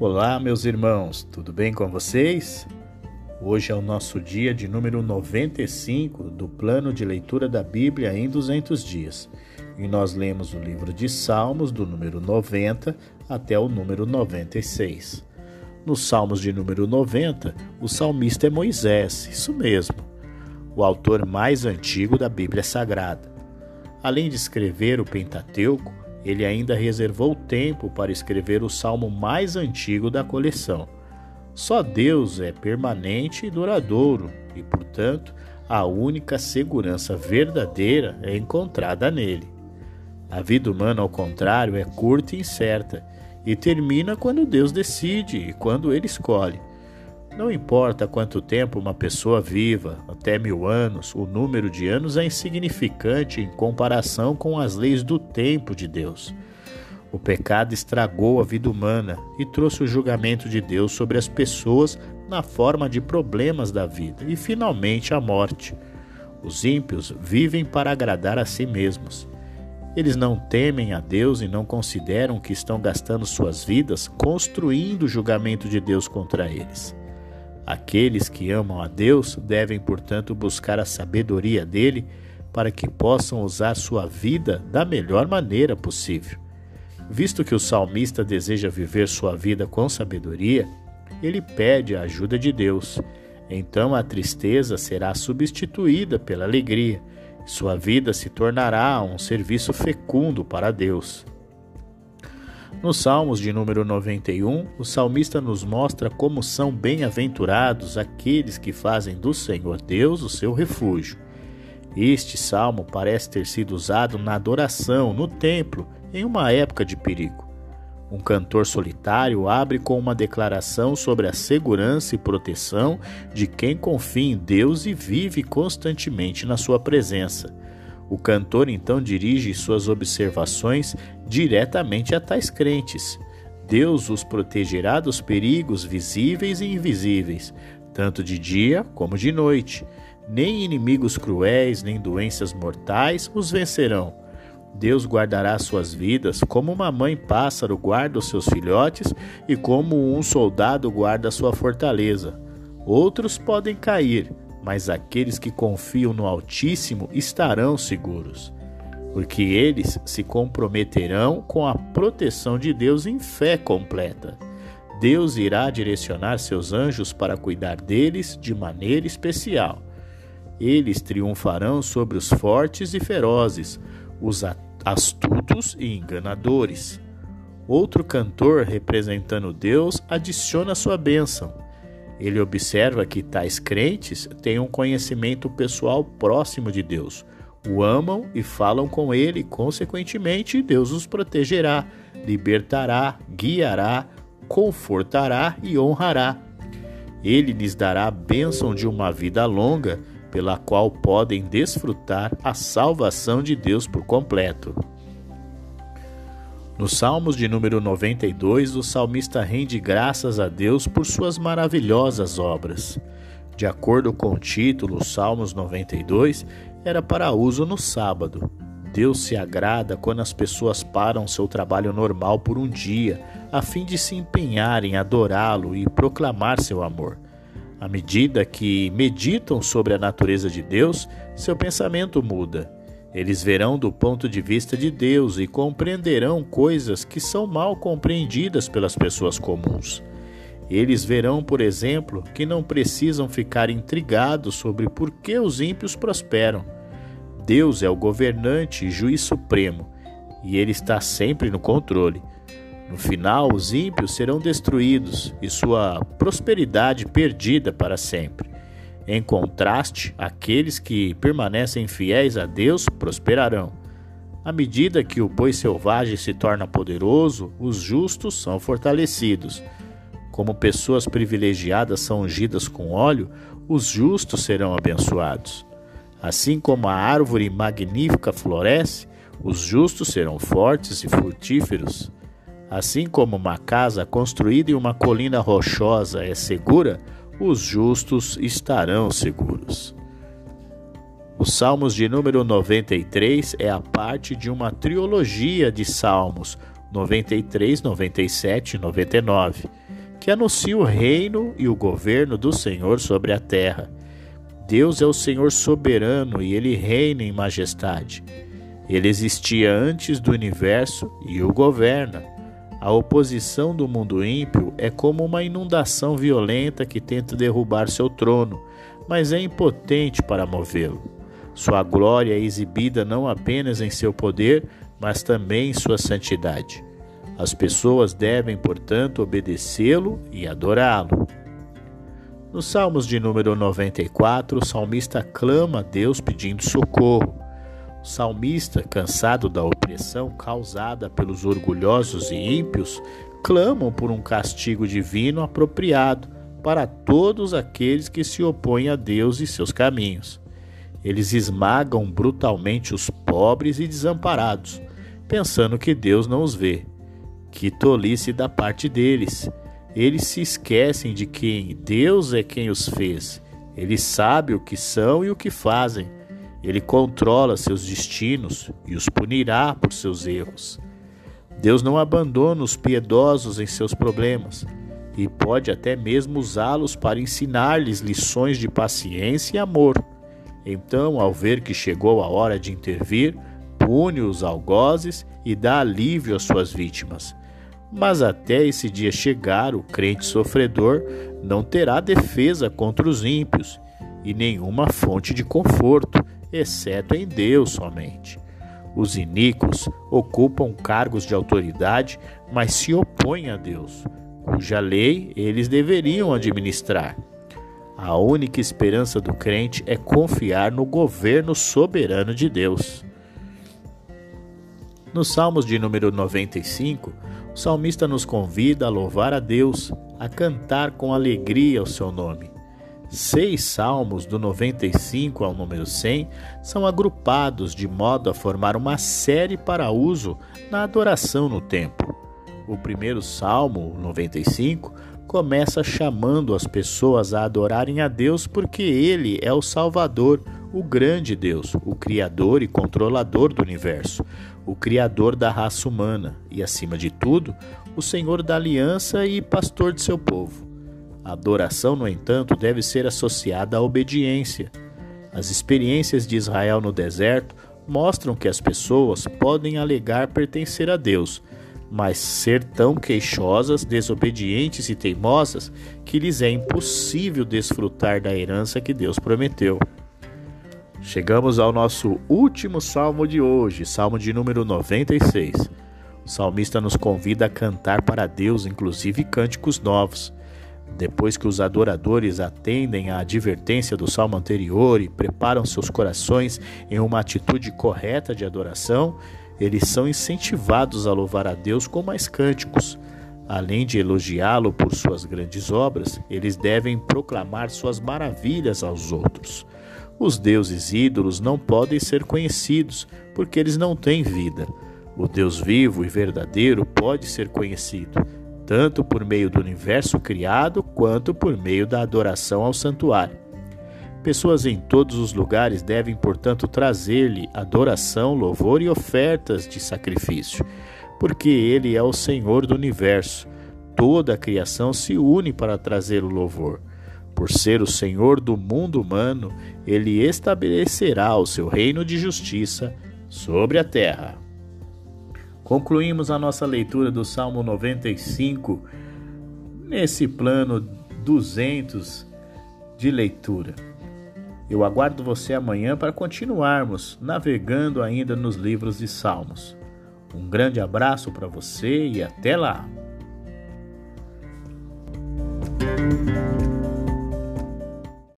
Olá, meus irmãos, tudo bem com vocês? Hoje é o nosso dia de número 95 do plano de leitura da Bíblia em 200 dias. E nós lemos o livro de Salmos, do número 90 até o número 96. Nos Salmos de número 90, o salmista é Moisés, isso mesmo, o autor mais antigo da Bíblia Sagrada. Além de escrever o Pentateuco, ele ainda reservou tempo para escrever o salmo mais antigo da coleção. Só Deus é permanente e duradouro, e, portanto, a única segurança verdadeira é encontrada nele. A vida humana, ao contrário, é curta e incerta, e termina quando Deus decide e quando ele escolhe. Não importa quanto tempo uma pessoa viva, até mil anos, o número de anos é insignificante em comparação com as leis do tempo de Deus. O pecado estragou a vida humana e trouxe o julgamento de Deus sobre as pessoas na forma de problemas da vida e, finalmente, a morte. Os ímpios vivem para agradar a si mesmos. Eles não temem a Deus e não consideram que estão gastando suas vidas construindo o julgamento de Deus contra eles. Aqueles que amam a Deus devem, portanto, buscar a sabedoria dele para que possam usar sua vida da melhor maneira possível. Visto que o salmista deseja viver sua vida com sabedoria, ele pede a ajuda de Deus. Então a tristeza será substituída pela alegria. Sua vida se tornará um serviço fecundo para Deus. Nos Salmos de número 91, o salmista nos mostra como são bem-aventurados aqueles que fazem do Senhor Deus o seu refúgio. Este salmo parece ter sido usado na adoração, no templo, em uma época de perigo. Um cantor solitário abre com uma declaração sobre a segurança e proteção de quem confia em Deus e vive constantemente na sua presença. O cantor então dirige suas observações diretamente a tais crentes. Deus os protegerá dos perigos visíveis e invisíveis, tanto de dia como de noite. Nem inimigos cruéis, nem doenças mortais os vencerão. Deus guardará suas vidas como uma mãe pássaro guarda os seus filhotes e como um soldado guarda sua fortaleza. Outros podem cair, mas aqueles que confiam no Altíssimo estarão seguros, porque eles se comprometerão com a proteção de Deus em fé completa. Deus irá direcionar seus anjos para cuidar deles de maneira especial. Eles triunfarão sobre os fortes e ferozes, os astutos e enganadores. Outro cantor representando Deus adiciona sua bênção. Ele observa que tais crentes têm um conhecimento pessoal próximo de Deus, o amam e falam com ele, consequentemente, Deus os protegerá, libertará, guiará, confortará e honrará. Ele lhes dará a bênção de uma vida longa, pela qual podem desfrutar a salvação de Deus por completo. Nos Salmos de número 92, o salmista rende graças a Deus por suas maravilhosas obras. De acordo com o título, Salmos 92 era para uso no sábado. Deus se agrada quando as pessoas param seu trabalho normal por um dia, a fim de se empenhar em adorá-lo e proclamar seu amor. À medida que meditam sobre a natureza de Deus, seu pensamento muda eles verão do ponto de vista de Deus e compreenderão coisas que são mal compreendidas pelas pessoas comuns. Eles verão, por exemplo, que não precisam ficar intrigados sobre por que os ímpios prosperam. Deus é o governante e juiz supremo, e ele está sempre no controle. No final, os ímpios serão destruídos e sua prosperidade perdida para sempre. Em contraste, aqueles que permanecem fiéis a Deus prosperarão. À medida que o boi selvagem se torna poderoso, os justos são fortalecidos. Como pessoas privilegiadas são ungidas com óleo, os justos serão abençoados. Assim como a árvore magnífica floresce, os justos serão fortes e frutíferos. Assim como uma casa construída em uma colina rochosa é segura, os justos estarão seguros. Os Salmos de número 93 é a parte de uma trilogia de salmos 93, 97 e 99. que anuncia o reino e o governo do Senhor sobre a terra. Deus é o Senhor soberano e ele reina em majestade. Ele existia antes do universo e o governa. A oposição do mundo ímpio é como uma inundação violenta que tenta derrubar seu trono, mas é impotente para movê-lo. Sua glória é exibida não apenas em seu poder, mas também em sua santidade. As pessoas devem, portanto, obedecê-lo e adorá-lo. Nos Salmos de número 94, o salmista clama a Deus pedindo socorro. Salmista, cansado da opressão causada pelos orgulhosos e ímpios, clamam por um castigo divino apropriado para todos aqueles que se opõem a Deus e seus caminhos. Eles esmagam brutalmente os pobres e desamparados, pensando que Deus não os vê. Que tolice da parte deles! Eles se esquecem de quem Deus é quem os fez. Ele sabe o que são e o que fazem. Ele controla seus destinos e os punirá por seus erros. Deus não abandona os piedosos em seus problemas e pode até mesmo usá-los para ensinar-lhes lições de paciência e amor. Então, ao ver que chegou a hora de intervir, pune os algozes e dá alívio às suas vítimas. Mas até esse dia chegar, o crente sofredor não terá defesa contra os ímpios e nenhuma fonte de conforto, exceto em Deus somente. Os iníquos ocupam cargos de autoridade, mas se opõem a Deus, cuja lei eles deveriam administrar. A única esperança do crente é confiar no governo soberano de Deus. Nos Salmos de número 95, o salmista nos convida a louvar a Deus, a cantar com alegria o seu nome. Seis salmos, do 95 ao número 100, são agrupados de modo a formar uma série para uso na adoração no templo. O primeiro salmo, 95, começa chamando as pessoas a adorarem a Deus porque Ele é o Salvador, o grande Deus, o Criador e controlador do universo, o Criador da raça humana e, acima de tudo, o Senhor da aliança e pastor de seu povo. A adoração, no entanto, deve ser associada à obediência. As experiências de Israel no deserto mostram que as pessoas podem alegar pertencer a Deus, mas ser tão queixosas, desobedientes e teimosas que lhes é impossível desfrutar da herança que Deus prometeu. Chegamos ao nosso último salmo de hoje, salmo de número 96. O salmista nos convida a cantar para Deus, inclusive cânticos novos. Depois que os adoradores atendem à advertência do salmo anterior e preparam seus corações em uma atitude correta de adoração, eles são incentivados a louvar a Deus com mais cânticos. Além de elogiá-lo por suas grandes obras, eles devem proclamar suas maravilhas aos outros. Os deuses ídolos não podem ser conhecidos, porque eles não têm vida. O Deus vivo e verdadeiro pode ser conhecido, tanto por meio do universo criado quanto por meio da adoração ao santuário. Pessoas em todos os lugares devem, portanto, trazer-lhe adoração, louvor e ofertas de sacrifício, porque ele é o Senhor do universo. Toda a criação se une para trazer o louvor. Por ser o Senhor do mundo humano, ele estabelecerá o seu reino de justiça sobre a terra. Concluímos a nossa leitura do Salmo 95 nesse plano 200 de leitura. Eu aguardo você amanhã para continuarmos navegando ainda nos livros de Salmos. Um grande abraço para você e até lá!